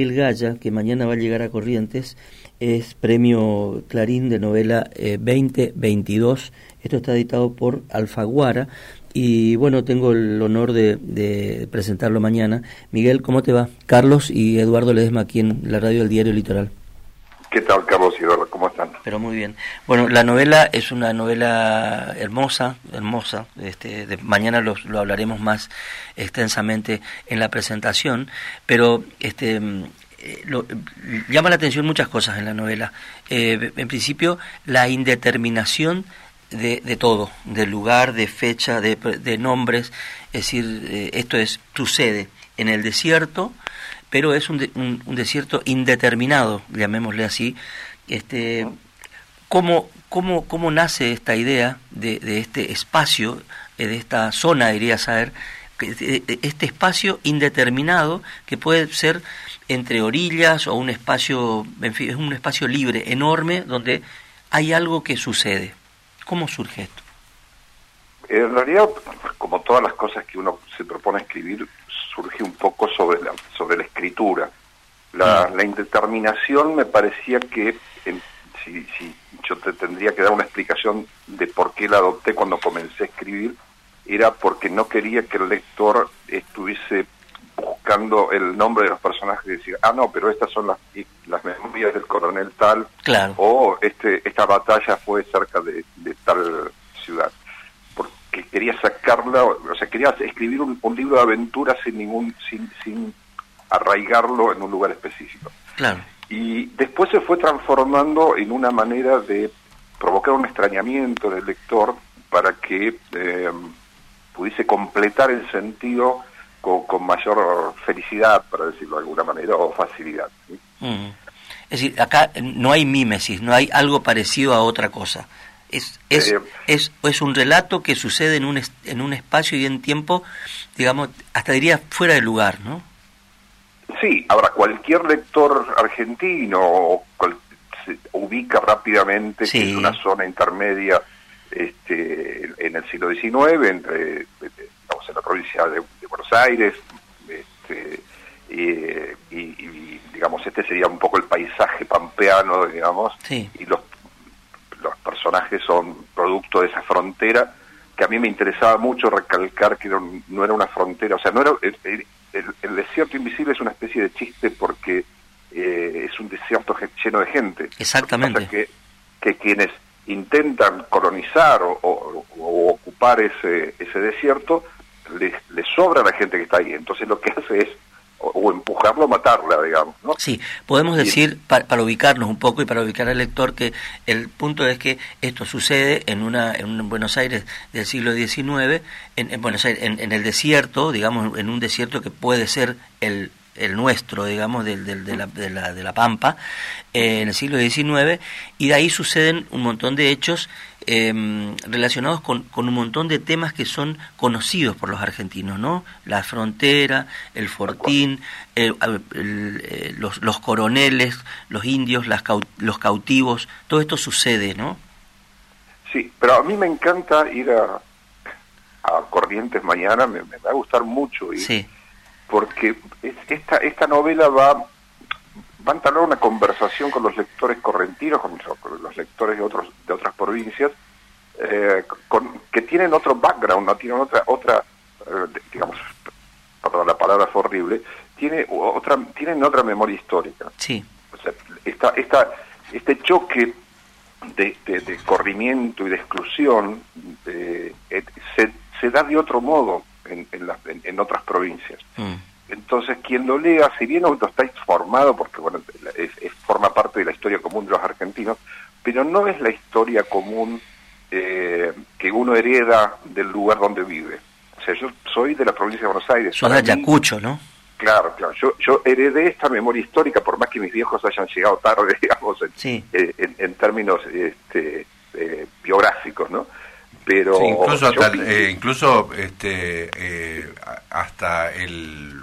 El Gaya, que mañana va a llegar a Corrientes, es premio Clarín de novela 2022. Eh, Esto está editado por Alfaguara y bueno, tengo el honor de, presentarlo mañana. Miguel, ¿cómo te va? Carlos y Eduardo Ledesma aquí en la radio del Diario Litoral. ¿Qué tal, Carlos y Eduardo? Pero muy bien. Bueno, la novela es una novela hermosa, hermosa. Este, de, mañana lo, lo, hablaremos más extensamente en la presentación, pero este, eh, lo, llama la atención muchas cosas en la novela. Eh, en principio, la indeterminación de, de, todo, del lugar, de fecha, de, de nombres. Es decir, eh, esto es, sucede en el desierto, pero es un, de, un, un, desierto indeterminado, llamémosle así. Este, ¿cómo, cómo, ¿Cómo nace esta idea de, de este espacio, de esta zona, diría saber, este espacio indeterminado que puede ser entre orillas o un espacio, en fin, es un espacio libre, enorme, donde hay algo que sucede? ¿Cómo surge esto? En realidad, como todas las cosas que uno se propone escribir, surge un poco sobre la, sobre la escritura. La, la indeterminación me parecía que, en, si, si yo te tendría que dar una explicación de por qué la adopté cuando comencé a escribir, era porque no quería que el lector estuviese buscando el nombre de los personajes y decir, ah, no, pero estas son las, las memorias del coronel tal, claro. o este, esta batalla fue cerca de, de tal ciudad que quería sacarla, o sea, quería escribir un, un, libro de aventuras sin ningún, sin, sin arraigarlo en un lugar específico. Claro. Y después se fue transformando en una manera de provocar un extrañamiento del lector para que eh, pudiese completar el sentido con, con, mayor felicidad, para decirlo de alguna manera, o facilidad. ¿sí? Mm. Es decir, acá no hay mímesis, no hay algo parecido a otra cosa. Es, es, eh, es, es, un relato que sucede en un, en un espacio y en tiempo, digamos, hasta diría fuera de lugar, ¿no? Sí, ahora cualquier lector argentino cual, se ubica rápidamente sí. que es una zona intermedia este, en el siglo XIX, entre, digamos, en la provincia de, de Buenos Aires, este, y, y, y, digamos, este sería un poco el paisaje pampeano, digamos, sí. y los los personajes son producto de esa frontera que a mí me interesaba mucho recalcar que no era una frontera, o sea, no era el, desierto invisible es una especie de chiste porque eh, es un desierto lleno de gente. Exactamente. Que, que quienes intentan colonizar o, o, o ocupar ese, ese desierto les, les sobra la gente que está ahí. Entonces lo que hace es o empujarlo a matarla, digamos. ¿no? Sí, podemos decir, para, para, ubicarnos un poco y para ubicar al lector, que el punto es que esto sucede en una en un Buenos Aires del siglo XIX, en, en Buenos Aires, en, en, el desierto, digamos, en un desierto que puede ser el el nuestro, digamos, del, del, de, la, de, la, de la Pampa, eh, en el siglo XIX, y de ahí suceden un montón de hechos eh, relacionados con, con, un montón de temas que son conocidos por los argentinos, ¿no? La frontera, el fortín, el, el, el, los, los, coroneles, los indios, las, los cautivos, todo esto sucede, ¿no? Sí, pero a mí me encanta ir a, a Corrientes mañana, me, me, va a gustar mucho ir. Sí porque esta, esta novela va, va a entablar una conversación con los lectores correntinos, con los, lectores de, otros, de otras provincias, eh, con, que tienen otro background, no tienen otra, otra eh, digamos, perdón, la palabra fue horrible, tiene otra, tienen otra memoria histórica. Sí. O sea, esta, esta, este choque de, de, de corrimiento y de exclusión eh, se, se da de otro modo en, en, la, en, en otras provincias. Mm. Entonces, quien lo lea, si bien no está informado, porque bueno, es, es, forma parte de la historia común de los argentinos, pero no es la historia común eh, que uno hereda del lugar donde vive. O sea, yo soy de la provincia de Buenos Aires. Sos de Ayacucho, ¿no? Claro, claro. Yo, yo heredé esta memoria histórica, por más que mis viejos hayan llegado tarde, digamos, en, sí. eh, en, en términos este, eh, biográficos, ¿no? pero sí, incluso hasta, eh, incluso este eh, hasta el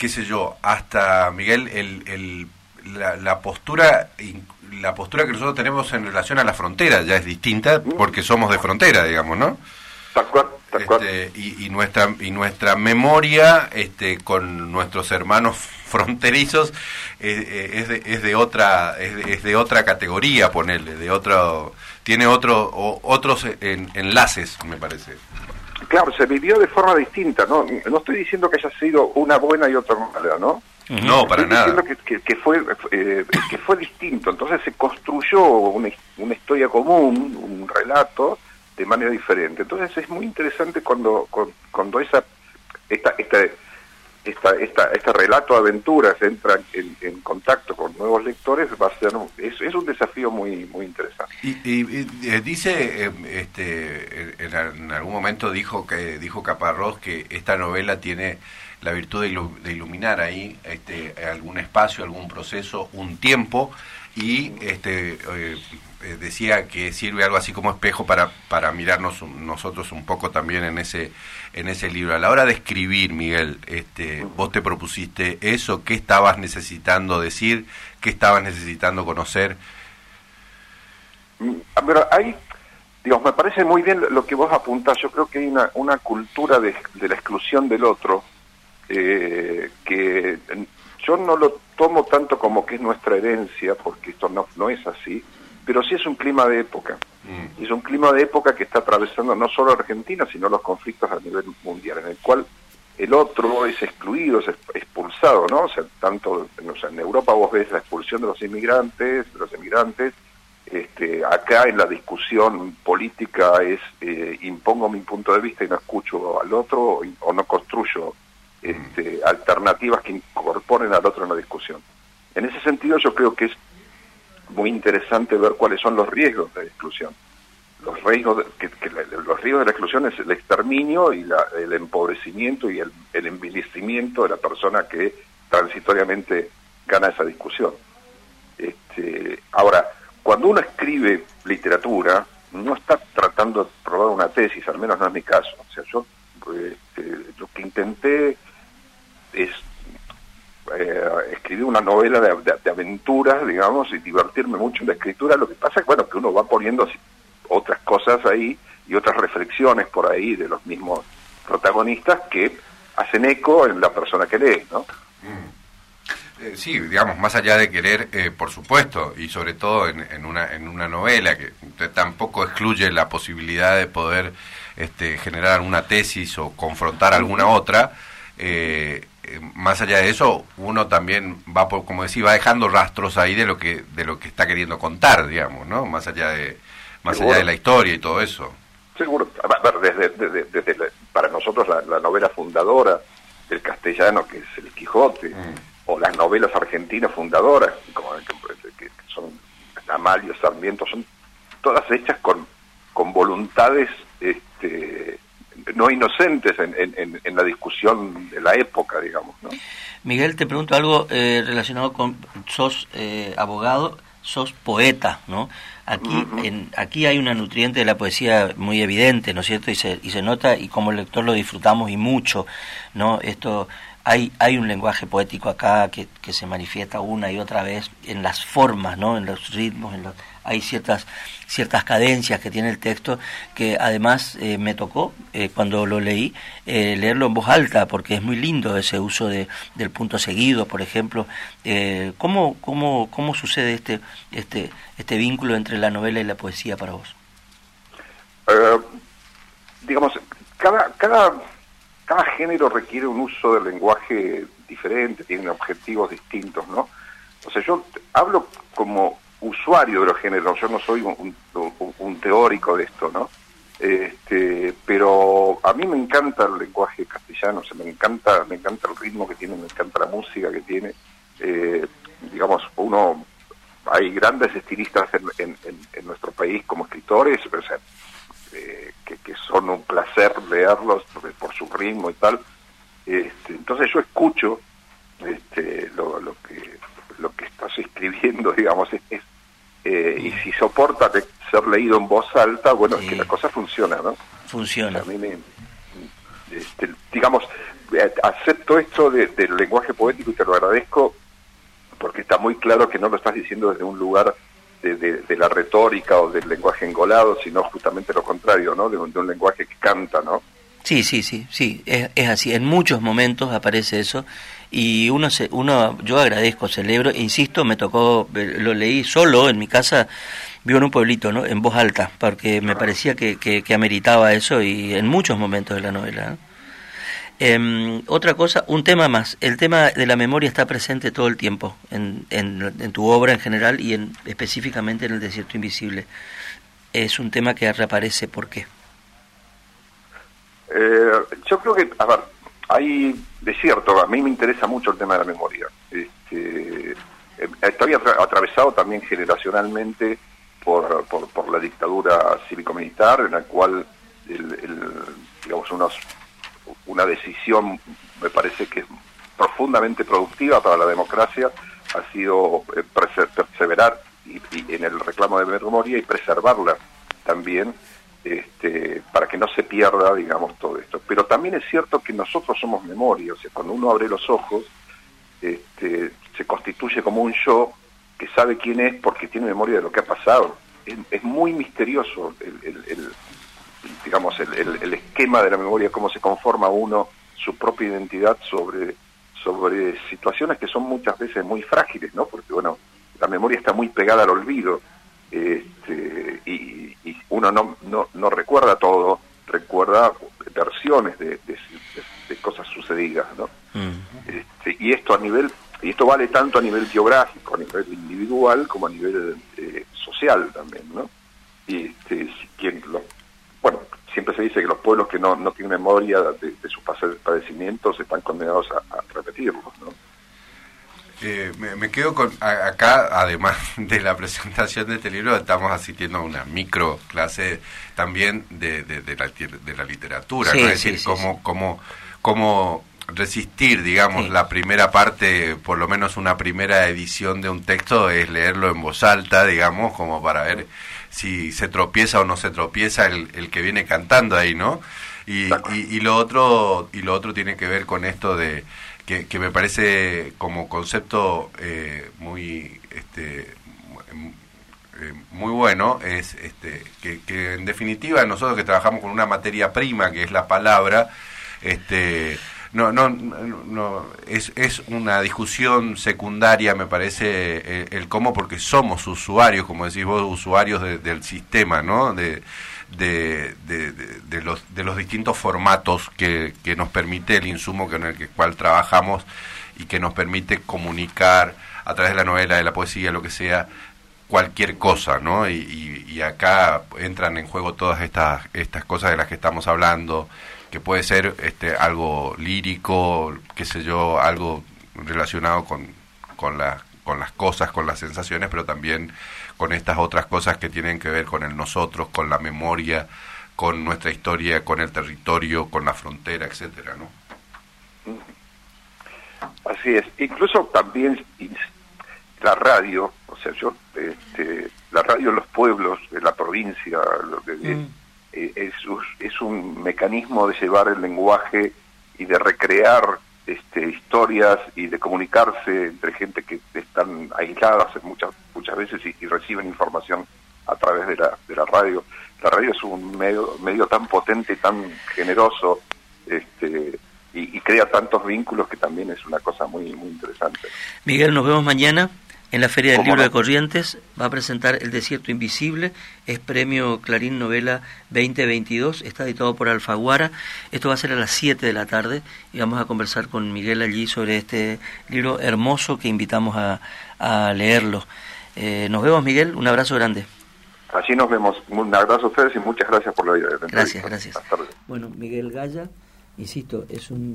qué sé yo hasta Miguel el, el la, la, postura la postura que nosotros tenemos en relación a la frontera ya es distinta porque somos de frontera digamos no tal cual Este, y, nuestra y nuestra memoria este, con nuestros hermanos fronterizos eh, es, de, es de otra es de, otra categoría ponerle de otro tiene otro otros enlaces me parece claro se vivió de forma distinta no no estoy diciendo que haya sido una buena y otra mala no no, para nada. Que, que, fue, eh, que fue distinto. Entonces se construyó una, una historia común, un relato, de manera diferente. Entonces es muy interesante cuando, cuando esa, esta, esta, esta, esta, este relato de aventuras entra en, contacto con nuevos lectores, va a ser es, es un desafío muy muy interesante. Y, eh, dice, eh, este, en, algún momento dijo que dijo Caparrós que esta novela tiene la virtud de, iluminar ahí este, algún espacio, algún proceso, un tiempo y este eh, eh, decía que sirve algo así como espejo para, para mirarnos nosotros un poco también en ese en ese libro. A la hora de escribir, Miguel, este, vos te propusiste eso, ¿qué estabas necesitando decir? ¿Qué estabas necesitando conocer? Mm, pero hay, digamos, me parece muy bien lo que vos apuntás. Yo creo que hay una, una cultura de, de la exclusión del otro eh, que yo no lo tomo tanto como que es nuestra herencia, porque esto no, no es así, pero sí es un clima de época. Mm. Es un clima de época que está atravesando no solo Argentina, sino los conflictos a nivel mundial, en el cual el otro es excluido, es expulsado, ¿no? O sea, tanto en Europa vos ves la expulsión de los inmigrantes, de los inmigrantes, este, acá en la discusión política es eh, impongo mi punto de vista y no escucho al otro o, o no construyo este, alternativas que incorporen al otro en la discusión. En ese sentido yo creo que es muy interesante ver cuáles son los riesgos de la exclusión. Los riesgos de, que, los riesgos de la exclusión es el exterminio y el empobrecimiento y el, envilecimiento de la persona que transitoriamente gana esa discusión. Este, ahora, cuando uno escribe literatura, no está tratando de probar una tesis, al menos no es mi caso. O sea, yo este, lo que intenté es eh, escribir una novela de, aventuras, digamos, y divertirme mucho en la escritura. Lo que pasa es bueno, que uno va poniendo otras cosas ahí y otras reflexiones por ahí de los mismos protagonistas que hacen eco en la persona que lee, ¿no? Mm. Eh, sí, digamos, más allá de querer, eh, por supuesto, y sobre todo en, una, en una novela que tampoco excluye la posibilidad de poder este, generar una tesis o confrontar alguna otra, eh, más allá de eso, uno también va, por, como decía, va dejando rastros ahí de lo que de lo que está queriendo contar, digamos, ¿no? Más allá de más allá de la historia y todo eso. Seguro. A ver, desde, desde, para nosotros la, novela fundadora del castellano, que es El Quijote, mm. o las novelas argentinas fundadoras, como que son Amalio, Sarmiento, son todas hechas con, con voluntades este, no inocentes en, en, la discusión de la época, digamos. ¿no? Miguel, te pregunto algo eh, relacionado con, sos eh, abogado, sos poeta, ¿no? Aquí, en, aquí hay una nutriente de la poesía muy evidente, ¿no es cierto? Y se, y se nota y como lector lo disfrutamos y mucho, ¿no? Esto hay, hay un lenguaje poético acá que, que se manifiesta una y otra vez en las formas, ¿no? En los ritmos, en los, hay ciertas, ciertas cadencias que tiene el texto que además eh, me tocó eh, cuando lo leí eh, leerlo en voz alta porque es muy lindo ese uso de, del punto seguido, por ejemplo. ¿cómo, cómo, ¿Cómo sucede este, este, este vínculo entre la novela y la poesía para vos? digamos, cada, cada, género requiere un uso del lenguaje diferente, tiene objetivos distintos, ¿no? O sea, yo hablo como usuario de los géneros, yo no soy un, teórico de esto, ¿no? Este, pero a mí me encanta el lenguaje castellano, se me encanta, me encanta el ritmo que tiene, me encanta la música que tiene. Eh, digamos, uno, hay grandes estilistas en, nuestro país como escritores, o sea, eh, que, son un placer leerlos su ritmo y tal. Este, entonces yo escucho este, lo, lo que lo que estás escribiendo, digamos, es, eh, y si soporta ser leído en voz alta, bueno, es que la cosa funciona, ¿no? Funciona. a mí me, este, digamos, eh, acepto esto del lenguaje poético y te lo agradezco porque está muy claro que no lo estás diciendo desde un lugar de, la retórica o del lenguaje engolado, sino justamente lo contrario, ¿no? De un, lenguaje que canta, ¿no? Sí, sí, sí, sí, es, es así. En muchos momentos aparece eso y uno, se, uno yo agradezco, celebro, insisto, me tocó, lo leí solo en mi casa, vivo en un pueblito, ¿no? En voz alta, porque me parecía que, que, ameritaba eso y en muchos momentos de la novela. Em, otra cosa, un tema más. El tema de la memoria está presente todo el tiempo en, en, tu obra en general y en, específicamente en El Desierto Invisible. Es un tema que reaparece. ¿Por qué? Eh, yo creo que, a ver, hay, de cierto, a mí me interesa mucho el tema de la memoria. Este, eh, estoy atravesado también generacionalmente por, por, la dictadura cívico-militar, en la cual, digamos, unos, una decisión me parece que profundamente productiva para la democracia ha sido eh, perseverar y, en el reclamo de memoria y preservarla también este, para que no se pierda, digamos, todo esto. Pero también es cierto que nosotros somos memoria, o sea, cuando uno abre los ojos, este, se constituye como un yo que sabe quién es porque tiene memoria de lo que ha pasado. Es, muy misterioso el, digamos, el, esquema de la memoria, cómo se conforma uno su propia identidad sobre, sobre situaciones que son muchas veces muy frágiles, ¿no? Porque, bueno, la memoria está muy pegada al olvido. Este, y, uno no, no, no recuerda todo, recuerda versiones de, cosas sucedidas, ¿no? Este, y esto a nivel, y esto vale tanto a nivel geográfico, a nivel individual, como a nivel eh, social también, ¿no? Y este, quien lo, bueno, siempre se dice que los pueblos que no, no tienen memoria de, sus padecimientos están condenados a, a repetirlos, ¿no? Eh, me, quedo con acá, además de la presentación de este libro, estamos asistiendo a una micro clase también de, de, la, de la, literatura, ¿no? es decir, cómo, cómo, cómo resistir, digamos, la primera parte, por lo menos una primera edición de un texto, es leerlo en voz alta, digamos, como para ver si se tropieza o no se tropieza el, el que viene cantando ahí, ¿no? Y, y, y, lo otro y lo otro tiene que ver con esto de que, me parece como concepto eh, muy este, eh, muy bueno es este, que, en definitiva nosotros que trabajamos con una materia prima que es la palabra este no no no es, es una discusión secundaria me parece el, cómo porque somos usuarios como decís vos usuarios del sistema no de de, de, los, de los distintos formatos que, que nos permite el insumo con el cual trabajamos y que nos permite comunicar a través de la novela, de la poesía, lo que sea, cualquier cosa, ¿no? Y, y, acá entran en juego todas estas, estas cosas de las que estamos hablando, que puede ser este, algo lírico, qué sé yo, algo relacionado con, con, la, con las cosas, con las sensaciones, pero también con estas otras cosas que tienen que ver con el nosotros, con la memoria, con nuestra historia, con el territorio, con la frontera, etcétera, ¿no? Así es. Incluso también la radio, o sea, yo, este, la radio en los pueblos de la provincia, mm. eh, es, es un mecanismo de llevar el lenguaje y de recrear este, historias y de comunicarse entre gente que están aisladas muchas muchas veces y, reciben información a través de la, de la radio. La radio es un medio, medio tan potente, tan generoso, este, y, y, crea tantos vínculos que también es una cosa muy, muy interesante. Miguel, nos vemos mañana en la Feria del Libro de Corrientes va a presentar El Desierto Invisible, es premio Clarín Novela 2022, está editado por Alfaguara. Esto va a ser a las 7 de la tarde y vamos a conversar con Miguel allí sobre este libro hermoso que invitamos a, a leerlo. Eh, nos vemos, Miguel, un abrazo grande. Así nos vemos. Un abrazo a ustedes y muchas gracias por la Gracias, gracias. Bueno, Miguel Gaya, insisto, es un